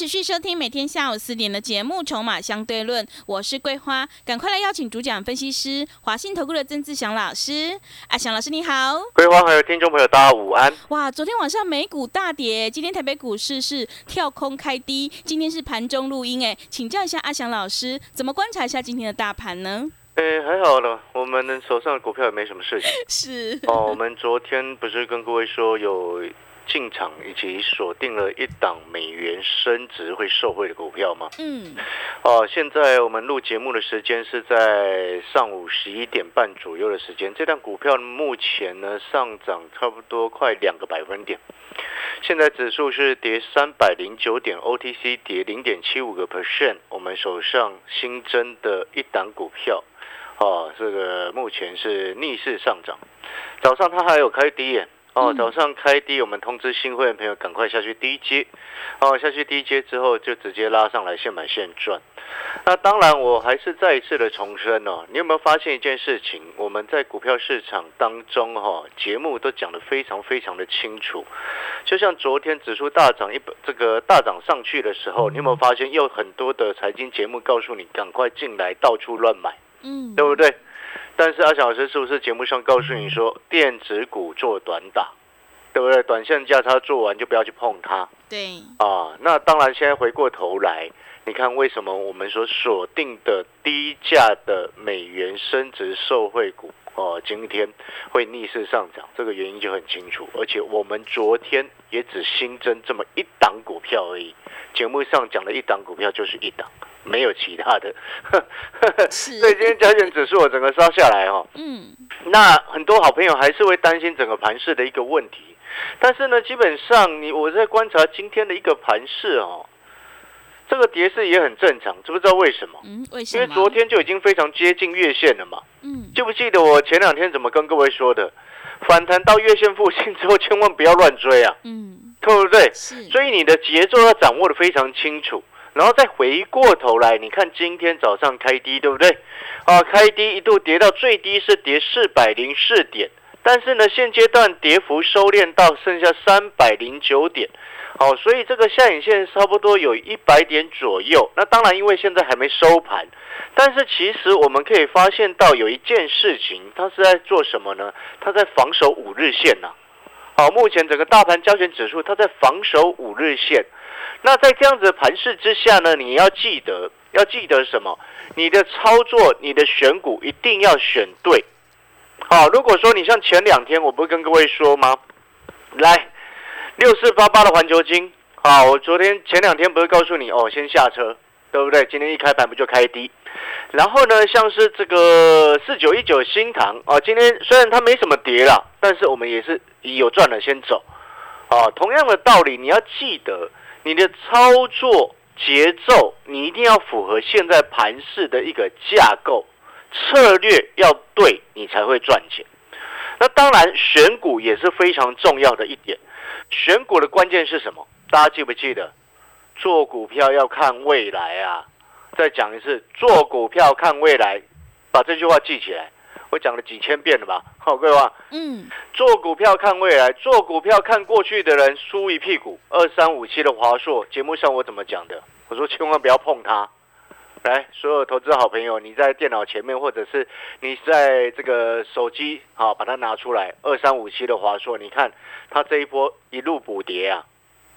持续收听每天下午四点的节目《筹码相对论》，我是桂花，赶快来邀请主讲分析师华信投顾的曾志祥老师。阿祥老师你好，桂花还有听众朋友大家午安。哇，昨天晚上美股大跌，今天台北股市是跳空开低，今天是盘中录音，哎，请教一下阿祥老师，怎么观察一下今天的大盘呢？哎，还好了，我们手上的股票也没什么事情。是哦，我们昨天不是跟各位说有进场以及锁定了一档美元升值会受惠的股票吗？嗯，哦，现在我们录节目的时间是在上午十一点半左右的时间，这档股票目前呢上涨差不多快两个百分点。现在指数是跌三百零九点，OTC 跌零点七五个 percent。我们手上新增的一档股票。哦，这个目前是逆势上涨，早上它还有开低耶。哦，早上开低，我们通知新会员朋友赶快下去低接。哦，下去低接之后就直接拉上来现买现赚。那当然，我还是再一次的重申哦，你有没有发现一件事情？我们在股票市场当中哈，节目都讲得非常非常的清楚。就像昨天指数大涨一这个大涨上去的时候，你有没有发现有很多的财经节目告诉你赶快进来，到处乱买。嗯，对不对？但是阿小老师是不是节目上告诉你说，电子股做短打，对不对？短线价差做完就不要去碰它。对。啊，那当然，现在回过头来，你看为什么我们所锁定的低价的美元升值受惠股哦，今天会逆势上涨，这个原因就很清楚。而且我们昨天也只新增这么一档股票而已，节目上讲的一档股票就是一档。没有其他的，所以 今天加权指数我整个烧下来哦。嗯，那很多好朋友还是会担心整个盘市的一个问题，但是呢，基本上你我在观察今天的一个盘市哦，这个跌势也很正常，知不知道为什么？嗯，为什么？因为昨天就已经非常接近月线了嘛。嗯，记不记得我前两天怎么跟各位说的？反弹到月线附近之后，千万不要乱追啊。嗯，对不对？是。所以你的节奏要掌握的非常清楚。然后再回过头来，你看今天早上开低，对不对？啊，开低一度跌到最低是跌四百零四点，但是呢，现阶段跌幅收敛到剩下三百零九点，好，所以这个下影线差不多有一百点左右。那当然，因为现在还没收盘，但是其实我们可以发现到有一件事情，它是在做什么呢？它在防守五日线呐。好，目前整个大盘交权指数它在防守五日线。那在这样子的盘势之下呢，你要记得，要记得什么？你的操作，你的选股一定要选对。好，如果说你像前两天，我不是跟各位说吗？来，六四八八的环球金，好，我昨天前两天不是告诉你哦，先下车，对不对？今天一开盘不就开低？然后呢，像是这个四九一九新塘啊，今天虽然它没什么跌了，但是我们也是有赚了先走。啊，同样的道理，你要记得。你的操作节奏，你一定要符合现在盘市的一个架构策略，要对你才会赚钱。那当然，选股也是非常重要的一点。选股的关键是什么？大家记不记得？做股票要看未来啊！再讲一次，做股票看未来，把这句话记起来。我讲了几千遍了吧？好，各位，嗯，做股票看未来，做股票看过去的人输一屁股。二三五七的华硕，节目上我怎么讲的？我说千万不要碰它。来，所有投资好朋友，你在电脑前面，或者是你在这个手机，好，把它拿出来。二三五七的华硕，你看它这一波一路补跌啊！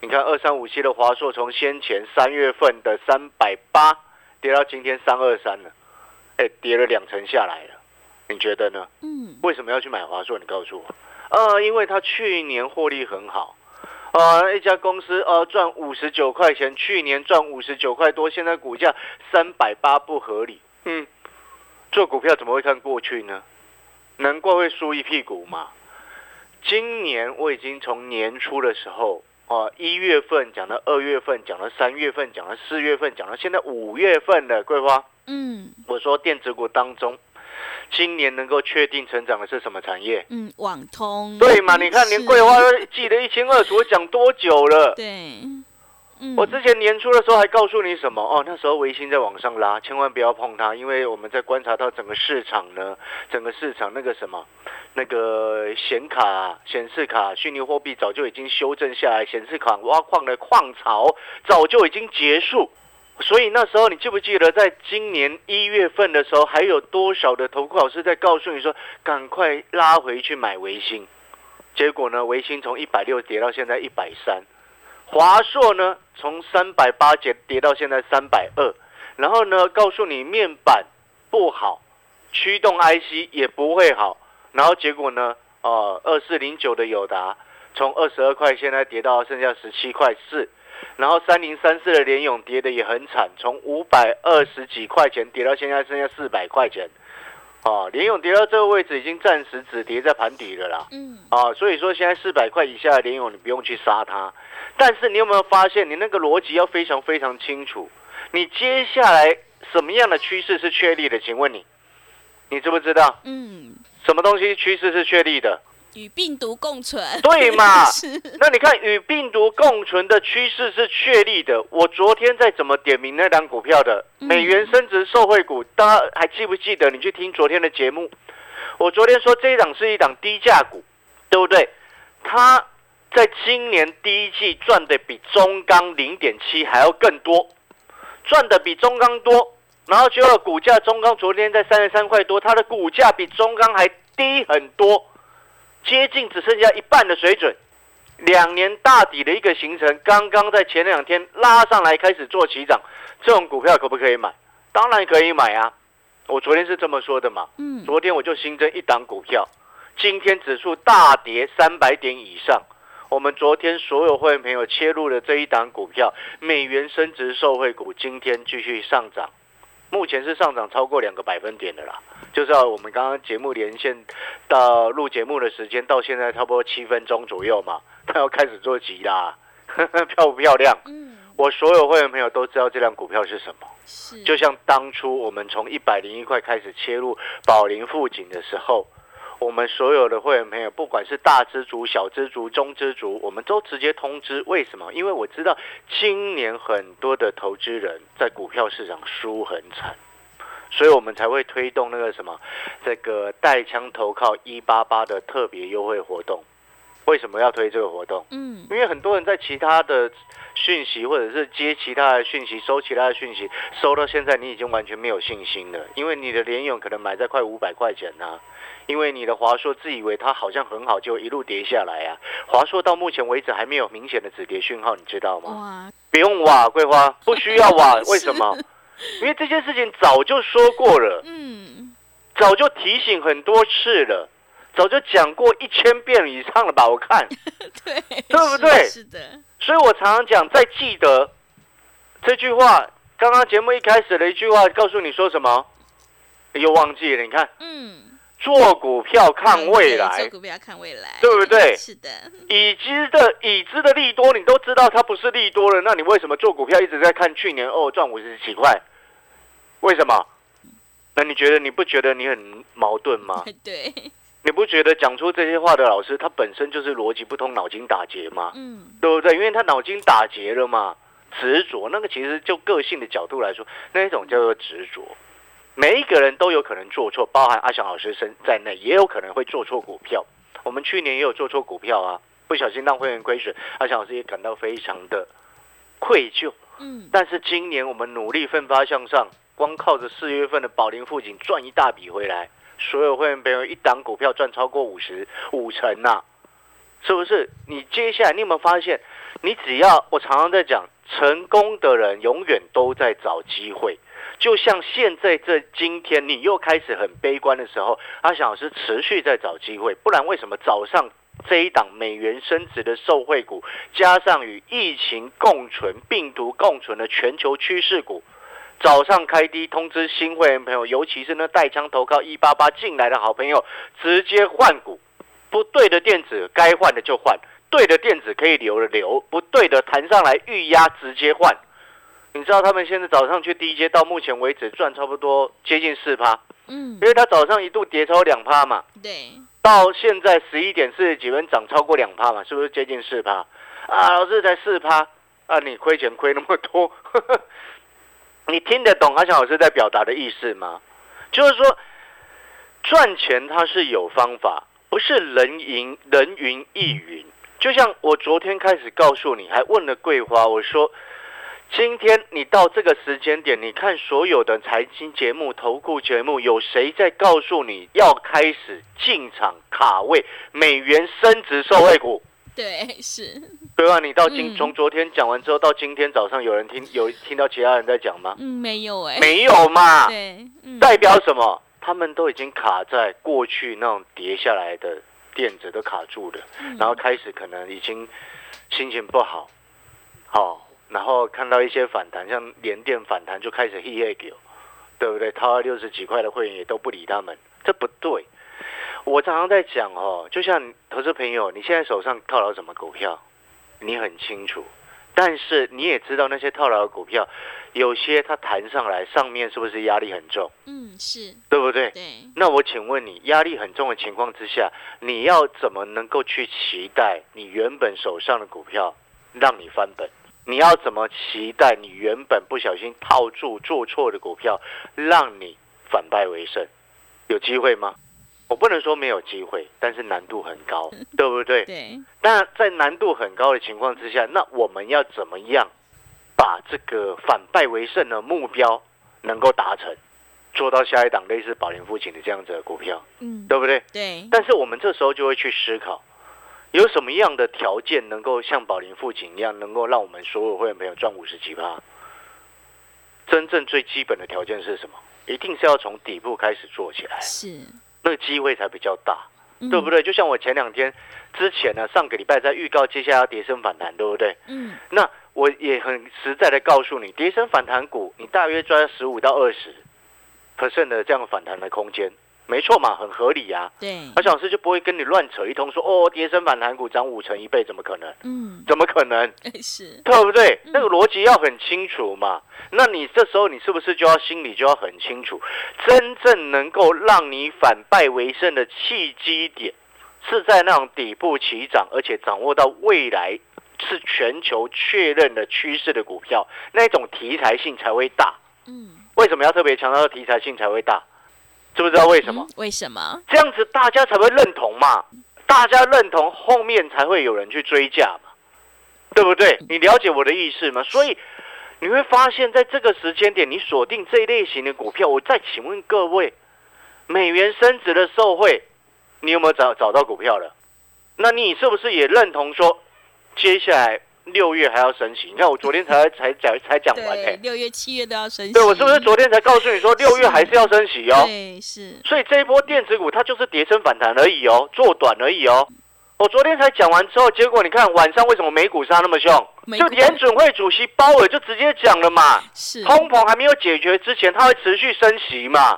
你看二三五七的华硕，从先前三月份的三百八跌到今天三二三了，哎，跌了两成下来了。你觉得呢？嗯，为什么要去买华硕？你告诉我。呃，因为他去年获利很好，呃，一家公司呃赚五十九块钱，去年赚五十九块多，现在股价三百八不合理。嗯，做股票怎么会看过去呢？难怪会输一屁股嘛。今年我已经从年初的时候。哦，一月份讲到，二月份讲到，三月份讲到，四月份讲到，现在五月份的，桂花。嗯我说电子股当中，今年能够确定成长的是什么产业？嗯，网通对嘛？你看连桂花都记得一清二楚，我讲多久了？对，嗯我之前年初的时候还告诉你什么？哦，那时候微星在往上拉，千万不要碰它，因为我们在观察到整个市场呢，整个市场那个什么，那个显卡、显示卡、虚拟货币早就已经修正下来，显示卡挖矿的矿潮早就已经结束。所以那时候你记不记得，在今年一月份的时候，还有多少的投顾老师在告诉你说，赶快拉回去买微星？结果呢，微星从一百六跌到现在一百三，华硕呢从三百八跌跌到现在三百二，然后呢告诉你面板不好，驱动 IC 也不会好，然后结果呢，呃，二四零九的友达从二十二块现在跌到剩下十七块四，然后三零三四的联勇跌的也很惨，从五百二十几块钱跌到现在剩下四百块钱，哦，联勇跌到这个位置已经暂时止跌在盘底了啦。嗯啊，所以说现在四百块以下的联勇你不用去杀它，但是你有没有发现，你那个逻辑要非常非常清楚，你接下来什么样的趋势是确立的？请问你，你知不知道嗯，什么东西趋势是确立的？与病毒共存，对嘛 那你看与病毒共存的趋势是确立的。我昨天在怎么点名那档股票的嗯美元升值受惠股，大家还记不记得？你去听昨天的节目，我昨天说这一档是一档低价股，对不对？它在今年第一季赚的比中钢零点七还要更多，赚的比中钢多。然后结果股价中钢昨天在三十三块多，它的股价比中钢还低很多。接近只剩下一半的水准。两年大底的一个形成，刚刚在前两天拉上来开始做起涨，这种股票可不可以买？当然可以买啊！我昨天是这么说的嘛。嗯昨天我就新增一档股票，今天指数大跌三百点以上。我们昨天所有会员朋友切入的这一档股票，美元升值受惠股，今天继续上涨，目前是上涨超过两个百分点的啦。就是要我们刚刚节目连线到录节目的时间到现在差不多七分钟左右嘛，他要开始做急啦，漂不漂亮？嗯，我所有会员朋友都知道这辆股票是什么。是，就像当初我们从一百零一块开始切入宝林富锦的时候，我们所有的会员朋友，不管是大知足、小知足、中知足，我们都直接通知。为什么？因为我知道今年很多的投资人在股票市场输很惨，所以我们才会推动那个什么，这个带枪投靠一八八的特别优惠活动。为什么要推这个活动？嗯因为很多人在其他的讯息，或者是接其他的讯息、收其他的讯息，收到现在你已经完全没有信心了，因为你的联勇可能买在快五百块钱呐、因为你的华硕自以为它好像很好，就一路跌下来啊。华硕到目前为止还没有明显的止跌讯号，你知道吗？哇，不用哇，桂花不需要哇，为什么？因为这件事情早就说过了，嗯早就提醒很多次了，早就讲过一千遍以上了吧？我看。对，对不对是的，所以我常常讲，在记得这句话。刚刚节目一开始的一句话，告诉你说什么？又忘记了。你看，嗯，做股票看未来做，股票看未来，对不对是的，已知的已知的利多，你都知道它不是利多了，那你为什么做股票一直在看去年哦赚五十几块？为什么？那你觉得你不觉得你很矛盾吗？对，你不觉得讲出这些话的老师，他本身就是逻辑不通、脑筋打结吗？嗯对不对？因为他脑筋打结了嘛，执着那个其实就个性的角度来说，那一种叫做执着。每一个人都有可能做错，包含阿翔老师身在内，也有可能会做错股票。我们去年也有做错股票啊，不小心让会员亏损，阿翔老师也感到非常的愧疚。嗯，但是今年我们努力奋发向上，光靠着四月份的宝林富锦赚一大笔回来，所有会员朋友一档股票赚超过五十五成呐、是不是？你接下来你有没有发现，你只要我常常在讲，成功的人永远都在找机会。就像现在这今天，你又开始很悲观的时候，阿翔老师持续在找机会，不然为什么早上这一档美元升值的受惠股，加上与疫情共存、病毒共存的全球趋势股，早上开低通知新会员朋友，尤其是那带枪投靠一八八进来的好朋友，直接换股，不对的电子该换的就换，对的电子可以留的留，不对的弹上来预压直接换。你知道他们现在早上去第一阶到目前为止赚差不多接近四趴，嗯因，为他早上一度跌超两趴嘛，对，到现在十一点四十几分涨超过两趴嘛，是不是接近四趴？啊，老师才四趴，啊，你亏钱亏那么多，你听得懂阿强老师在表达的意思吗？就是说，赚钱它是有方法，不是人云人云亦云。就像我昨天开始告诉你，还问了桂花，我说。今天你到这个时间点，你看所有的财经节目、投顾节目，有谁在告诉你要开始进场卡位美元升值受惠股？对，是，对啊？你到今嗯从昨天讲完之后，到今天早上有人听有听到其他人在讲吗？嗯，没有哎，没有嘛，对，嗯，代表什么？他们都已经卡在过去那种跌下来的垫子都卡住了，嗯然后开始可能已经心情不好，好、然后看到一些反弹，像联电反弹就开始 he he 狗，对不对？掏了六十几块的会员也都不理他们，这不对。我常常在讲哦，就像投资朋友，你现在手上套牢什么股票，你很清楚，但是你也知道那些套牢的股票，有些它弹上来，上面是不是压力很重，嗯，是，对不对？对，那我请问你，压力很重的情况之下，你要怎么能够去期待你原本手上的股票让你翻本？你要怎么期待你原本不小心套住做错的股票，让你反败为胜？有机会吗？我不能说没有机会，但是难度很高，对不对？对，那在难度很高的情况之下，那我们要怎么样把这个反败为胜的目标能够达成，做到下一档类似宝林父亲的这样子的股票，嗯，对不对？对，但是我们这时候就会去思考，有什么样的条件能够像宝林父亲一样，能够让我们所有会员朋友赚五十几趴？真正最基本的条件是什么？一定是要从底部开始做起来，是，那个机会才比较大。嗯对不？对？就像我前两天之前呢，上个礼拜在预告接下来要跌升反弹，对不对？嗯，那我也很实在的告诉你，跌升反弹股，你大约抓十五到二十 percent 的这样反弹的空间，没错嘛，很合理呀、对，而小老师就不会跟你乱扯一通说，哦，跌升反弹股涨五成一倍，怎么可能？嗯，怎么可能？是，对不对？嗯那个逻辑要很清楚嘛。那你这时候你是不是就要心里就要很清楚，真正能够让你反败为胜的契机点，是在那种底部起涨，而且掌握到未来是全球确认的趋势的股票，那种题材性才会大。嗯，为什么要特别强调题材性才会大？知不知道为什么？嗯？为什么？这样子大家才会认同嘛，大家认同后面才会有人去追价嘛，对不对？你了解我的意思吗？所以你会发现在这个时间点，你锁定这一类型的股票，我再请问各位，美元升值的受惠，你有没有找找到股票了？那你是不是也认同说，接下来六月还要升息？你看我昨天才 才讲才讲完哎、对，六月、七月都要升息。对我是不是昨天才告诉你说六月还是要升息哦？对，是，所以这一波电子股它就是跌升反弹而已哦，做短而已哦。我昨天才讲完之后，结果你看晚上为什么美股杀那么凶？就联准会主席鲍尔就直接讲了嘛，是，通膨还没有解决之前，它会持续升息嘛。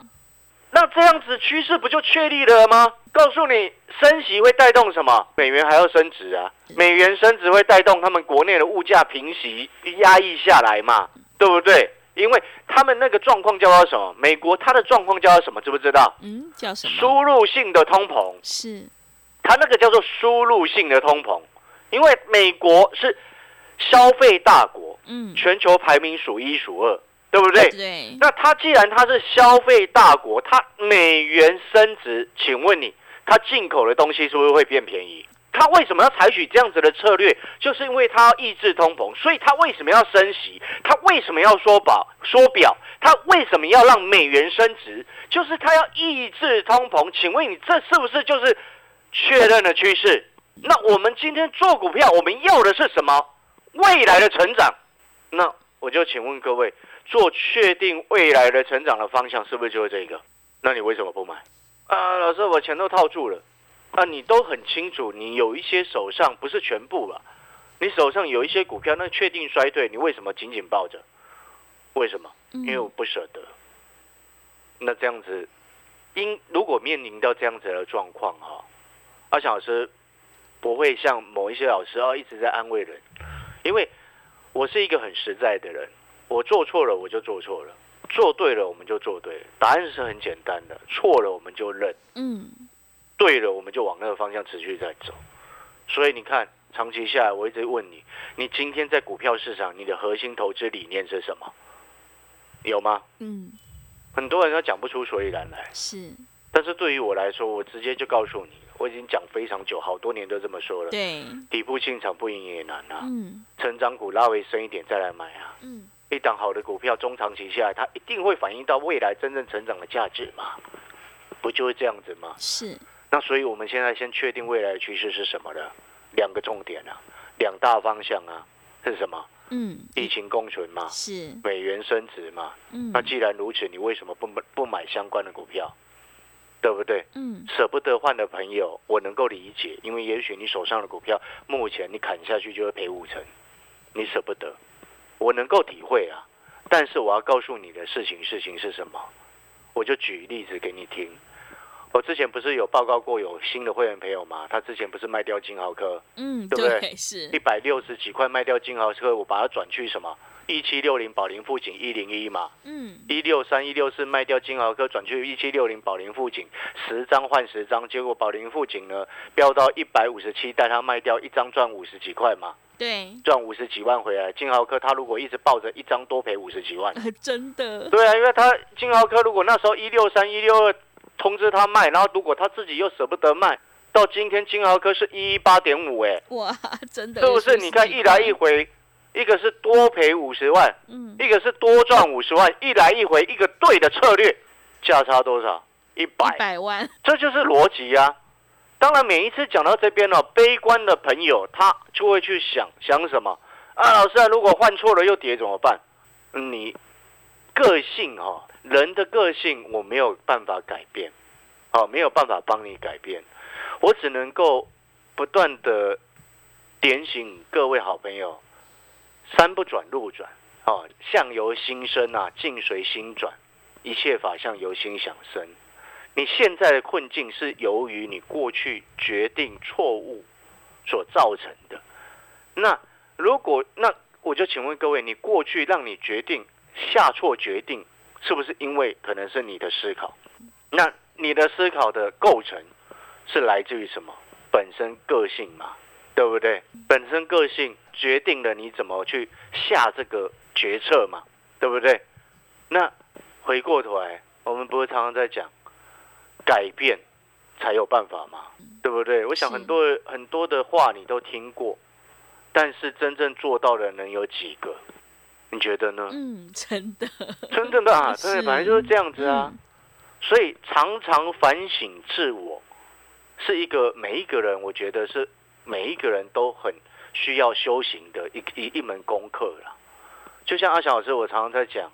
那这样子趋势不就确立了吗？告诉你，升息会带动什么？美元还要升值啊，美元升值会带动他们国内的物价平息压抑下来嘛，对不对？因为他们那个状况叫做什么？美国它的状况叫做什么？知不知道？嗯，叫什么？输入性的通膨，是，它那个叫做输入性的通膨，因为美国是消费大国，嗯，全球排名数一数二，对不对？对，那它既然它是消费大国，它美元升值，请问你，它进口的东西是不是会变便宜？它为什么要采取这样子的策略？就是因为它要抑制通膨，所以它为什么要升息？它为什么要缩表？缩表？它为什么要让美元升值？就是它要抑制通膨。请问你这是不是就是确认的趋势？那我们今天做股票，我们要的是什么？未来的成长。那我就请问各位，做确定未来的成长的方向，是不是就是这个？那你为什么不买？啊，老师，我钱都套住了。啊，你都很清楚，你有一些手上不是全部吧？你手上有一些股票，那确定衰退，你为什么紧紧抱着？为什么？因为我嗯，不舍得。那这样子，因如果面临到这样子的状况哈，阿翔老师不会像某一些老师啊一直在安慰人，因为我是一个很实在的人，我做错了我就做错了，做对了我们就做对了，答案是很简单的，错了我们就认，嗯，对了我们就往那个方向持续在走。所以你看，长期下来，我一直问你，你今天在股票市场，你的核心投资理念是什么？有吗？嗯，很多人都讲不出所以然来。是，但是对于我来说，我直接就告诉你，我已经讲非常久，好多年都这么说了。对，底部进场不赢也难啊，嗯成长股拉回深一点再来买啊。嗯，一档好的股票，中长期下来，它一定会反映到未来真正成长的价值嘛？不就是这样子吗？是，那所以我们现在先确定未来的趋势是什么了？两个重点啊，两大方向啊，是什么？嗯，疫情共存嘛，是，美元升值嘛。嗯那既然如此，你为什么不买不买相关的股票？对不对？嗯舍不得换的朋友，我能够理解，因为也许你手上的股票目前你砍下去就会赔五成，你舍不得，我能够体会啊。但是我要告诉你的事情，事情是什么？我就举例子给你听。我之前不是有报告过有新的会员朋友吗？他之前不是卖掉金豪科嗯，对不对对，是一，百六十几块卖掉金豪科，我把它转去什么一七六零宝林富锦一零一嘛，嗯一六三一六四卖掉金豪科，转去一七六零宝林富锦，十张换十张，结果宝林富锦呢飙到一百五十七，带他卖掉一张赚五十几块嘛，对，赚五十几万回来。金豪科他如果一直抱着一张多赔五十几万，真的，对啊，因为他金豪科如果那时候一六三一六二通知他卖，然后如果他自己又舍不得卖，到今天金豪科是一一八点五，哎，哇，真的，是不是？你看一来一，回，一个是多赔五十万，嗯，一个是多赚五十万，一来一回，一个对的策略，价差多少？一一百，百万，这就是逻辑啊。当然，每一次讲到这边呢、悲观的朋友他就会去想想什么啊？老师啊，如果换错了又跌怎么办？你个性哦，人的个性我没有办法改变，哦，没有办法帮你改变，我只能够不断的点醒各位好朋友，山不转路转，哦，相由心生啊，境随心转，一切法相由心想生。你现在的困境是由于你过去决定错误所造成的。那如果那我就请问各位，你过去让你决定下错决定，是不是因为可能是你的思考？那你的思考的构成是来自于什么？本身个性嘛，对不对？本身个性决定了你怎么去下这个决策嘛，对不对？那回过头来，我们不是常常在讲改变才有办法嘛，对不对？我想很多很多的话你都听过，但是真正做到的能有几个？你觉得呢？嗯，真的，真正的啊，是对，本来就是这样子啊。嗯所以常常反省自我，是一个每一个人，我觉得是每一个人都很需要修行的一一一门功课啦。就像阿翔老师，我常常在讲，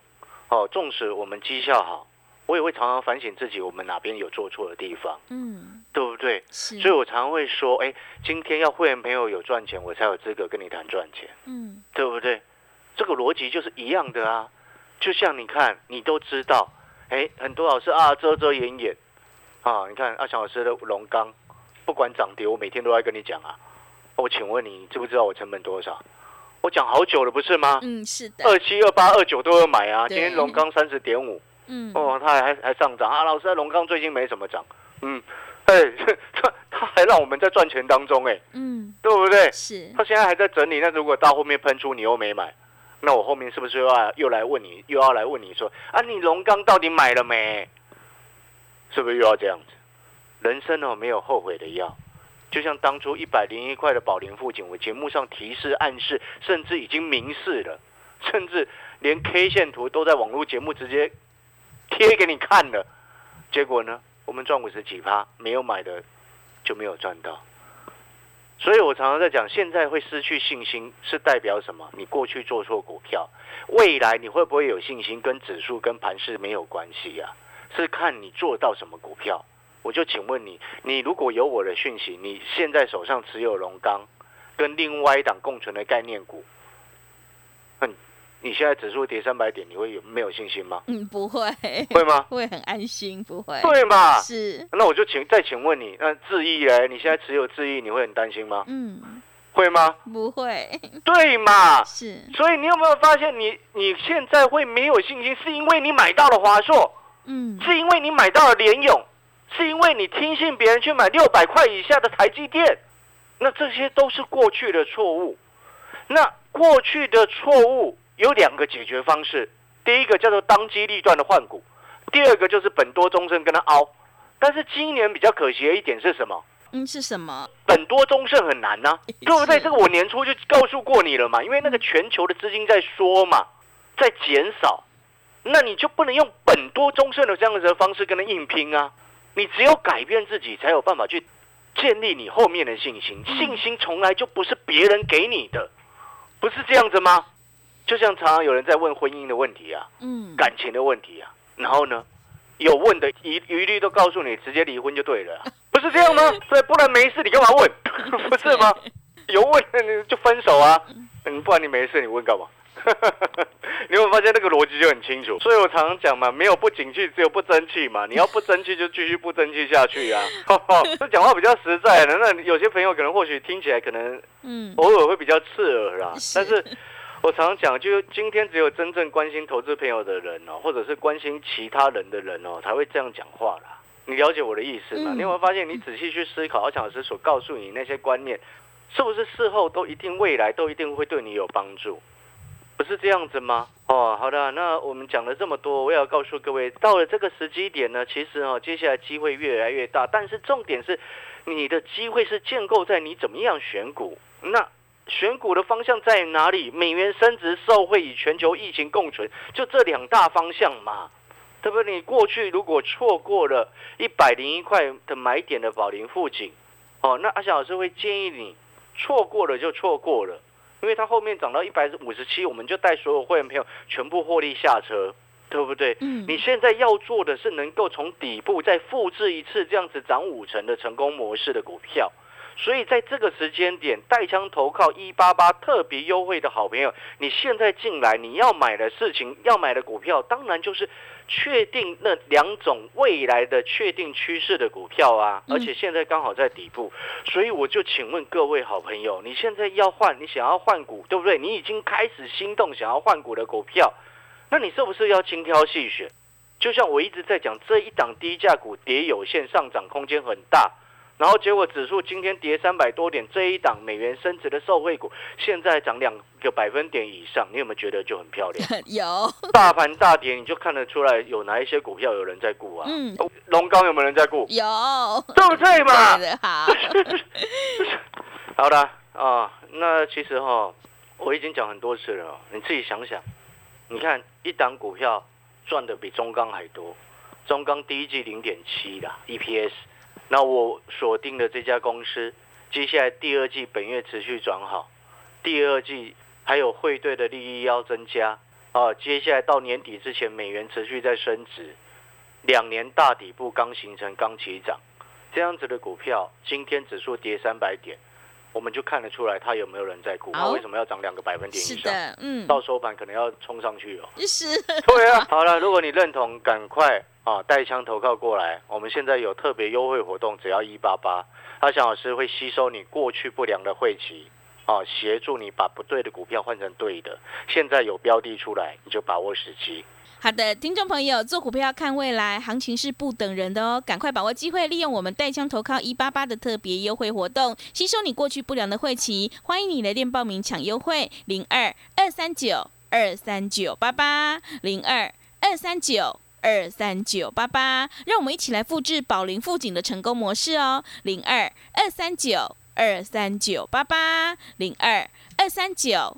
哦，纵使我们绩效好，我也会常常反省自己，我们哪边有做错的地方，嗯，对不对？所以我常常会说，哎，今天要会员朋友有赚钱，我才有资格跟你谈赚钱。嗯，对不对？这个逻辑就是一样的啊。就像你看，你都知道，哎，很多老师啊遮遮掩掩啊。你看阿强老师的龙钢，不管涨跌，我每天都在跟你讲啊。我请问你，你知不知道我成本多少？我讲好久了，不是吗？嗯，是的，二七、二八、二九都要买啊。今天龙钢三十点五，嗯，哦，它还还还上涨啊。老师，龙钢最近没什么涨，嗯，哎，他他还让我们在赚钱当中，哎，嗯，对不对？是，他现在还在整理，那如果到后面喷出你又没买，那我后面是不是又要又来问你，又要来问你说啊，你龙钢到底买了没？是不是又要这样子？人生哦，没有后悔的药。就像当初一百零一块的宝林附近，我节目上提示暗示，甚至已经明示了，甚至连 K 线图都在网络节目直接贴给你看了。结果呢，我们赚五十几趴，没有买的就没有赚到。所以我常常在讲，现在会失去信心是代表什么？你过去做错股票，未来你会不会有信心？跟指数跟盘势没有关系呀、是看你做到什么股票。我就请问你，你如果有我的讯息，你现在手上持有龙钢跟另外一档共存的概念股，你现在指数跌三百点，你会有没有信心吗？嗯，不会，会吗？会很安心，不会。对嘛？是，那我就请再请问你，那智毅嘞？你现在持有智毅，你会很担心吗？嗯，会吗？不会，对嘛？是，所以你有没有发现你，你现在会没有信心，是因为你买到了华硕，嗯，是因为你买到了联勇，是因为你听信别人去买六百块以下的台积电，那这些都是过去的错误。那过去的错误有两个解决方式，第一个叫做当机立断的换股，第二个就是本多终身跟他凹。但是今年比较可惜的一点是什么？嗯，是什么？本多终胜很难呐、对不对？是这个我年初就告诉过你了嘛，因为那个全球的资金在缩嘛，在减少，那你就不能用本多终胜的这样子的方式跟他硬拼啊！你只有改变自己，才有办法去建立你后面的信心。信心从来就不是别人给你的，不是这样子吗？就像常常有人在问婚姻的问题啊，嗯，感情的问题啊，然后呢，有问的一一律都告诉你直接离婚就对了啊、不是这样吗？对，不然没事你干嘛问？不是吗？有问那你就分手啊，嗯，不然你没事你问干嘛？你有没有发现那个逻辑就很清楚？所以我常常讲嘛，没有不景气，只有不争气嘛。你要不争气就继续不争气下去啊。这讲话比较实在的，那有些朋友可能或许听起来可能嗯，偶尔会比较刺耳啦，是但是我常常讲，就是今天只有真正关心投资朋友的人哦，或者是关心其他人的人哦，才会这样讲话啦。你了解我的意思吗？嗯你有没有发现，你仔细去思考，阿强老师所告诉你那些观念，是不是事后都一定未来都一定会对你有帮助？不是这样子吗？哦，好的，那我们讲了这么多，我也要告诉各位，到了这个时机点呢，其实哦，接下来机会越来越大，但是重点是，你的机会是建构在你怎么样选股。那选股的方向在哪里？美元升值、受惠与全球疫情共存，就这两大方向嘛。对不对？你过去如果错过了一百零一块的买点的宝林富锦，哦，那阿翔老师会建议你错过了就错过了，因为它后面涨到一百五十七，我们就带所有会员朋友全部获利下车，对不对？嗯，你现在要做的是能够从底部再复制一次这样子涨五成的成功模式的股票。所以在这个时间点，带枪投靠一八八特别优惠的好朋友，你现在进来，你要买的事情，要买的股票，当然就是确定那两种未来的确定趋势的股票啊，嗯而且现在刚好在底部，所以我就请问各位好朋友，你现在要换，你想要换股，对不对？你已经开始心动想要换股的股票，那你是不是要精挑细选？就像我一直在讲，这一档低价股跌有限，上涨空间很大。然后结果指数今天跌三百多点，这一档美元升值的受惠股现在涨两个百分点以上，你有没有觉得就很漂亮？有，大盘大跌，你就看得出来有哪一些股票有人在顾啊？嗯，龙岗有没有人在顾？有，对不对嘛？好，好的啊，那其实哈、我已经讲很多次了哦，你自己想想，你看一档股票赚的比中钢还多，中钢第一季零点七啦 EPS，那我锁定的这家公司，接下来第二季本月持续转好，第二季还有汇兑的利益要增加啊，接下来到年底之前美元持续在升值，两年大底部刚形成刚起涨，这样子的股票，今天指数跌三百点。我们就看得出来它有没有人在顾，它好为什么要涨两个百分点以上？是的，嗯，到收盘可能要冲上去哦。是，对啊，好了，如果你认同，赶快啊带枪投靠过来。我们现在有特别优惠活动，只要一八八，阿翔老师会吸收你过去不良的晦气，啊，协助你把不对的股票换成对的。现在有标的出来，你就把握时机。好的，听众朋友，做股票看未来，行情是不等人的哦，赶快把握机会，利用我们带枪投靠一八八的特别优惠活动，吸收你过去不良的晦气。欢迎你来电报名抢优惠，零二二三九二三九八八零二二三九。二三九八八，让我们一起来复制宝林富锦的成功模式哦，零二二三九二三九八八零二二三九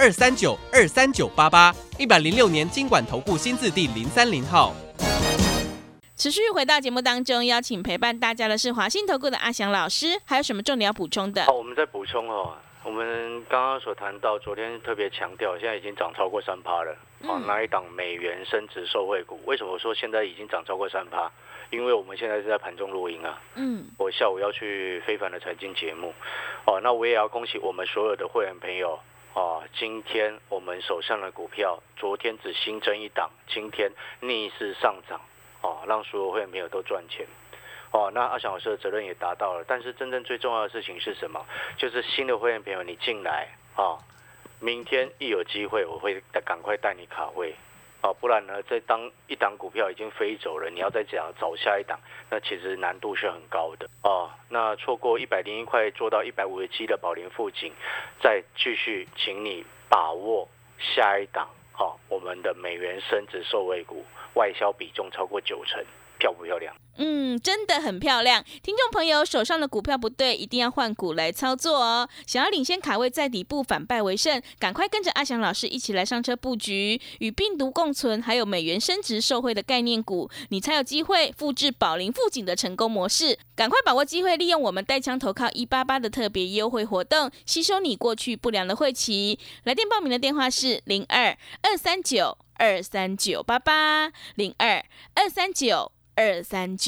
二三九二三九八八。一百零六年经管投顾新字第零三零号。持续回到节目当中，邀请陪伴大家的是华信投顾的阿翔老师，还有什么重点要补充的？好，我们再补充哦。我们刚刚所谈到，昨天特别强调，现在已经涨超过三趴了。好，那一档美元升值受惠股，为什么说现在已经涨超过三趴？因为我们现在是在盘中录音啊。嗯。我下午要去非凡的财经节目。哦，那我也要恭喜我们所有的会员朋友。哦，今天我们手上的股票，昨天只新增一档，今天逆势上涨。哦，让所有会员朋友都赚钱，哦，那阿翔老师的责任也达到了。但是真正最重要的事情是什么？就是新的会员朋友你进来，哦，明天一有机会我会赶快带你卡位，哦，不然呢，这当一档股票已经飞走了，你要再讲找下一档，那其实难度是很高的。哦，那错过一百零一块做到一百五十七的宝林附近，再继续，请你把握下一档。好，我们的美元升值受惠股外销比重超过九成，漂不漂亮？嗯，真的很漂亮。听众朋友手上的股票不对，一定要换股来操作哦。想要领先卡位在底部反败为胜，赶快跟着阿翔老师一起来上车布局，与病毒共存，还有美元升值受惠的概念股，你才有机会复制宝林富锦的成功模式。赶快把握机会，利用我们带枪投靠一八八的特别优惠活动，吸收你过去不良的晦气。来电报名的电话是零二二三九二三九八八零二二三九。二三九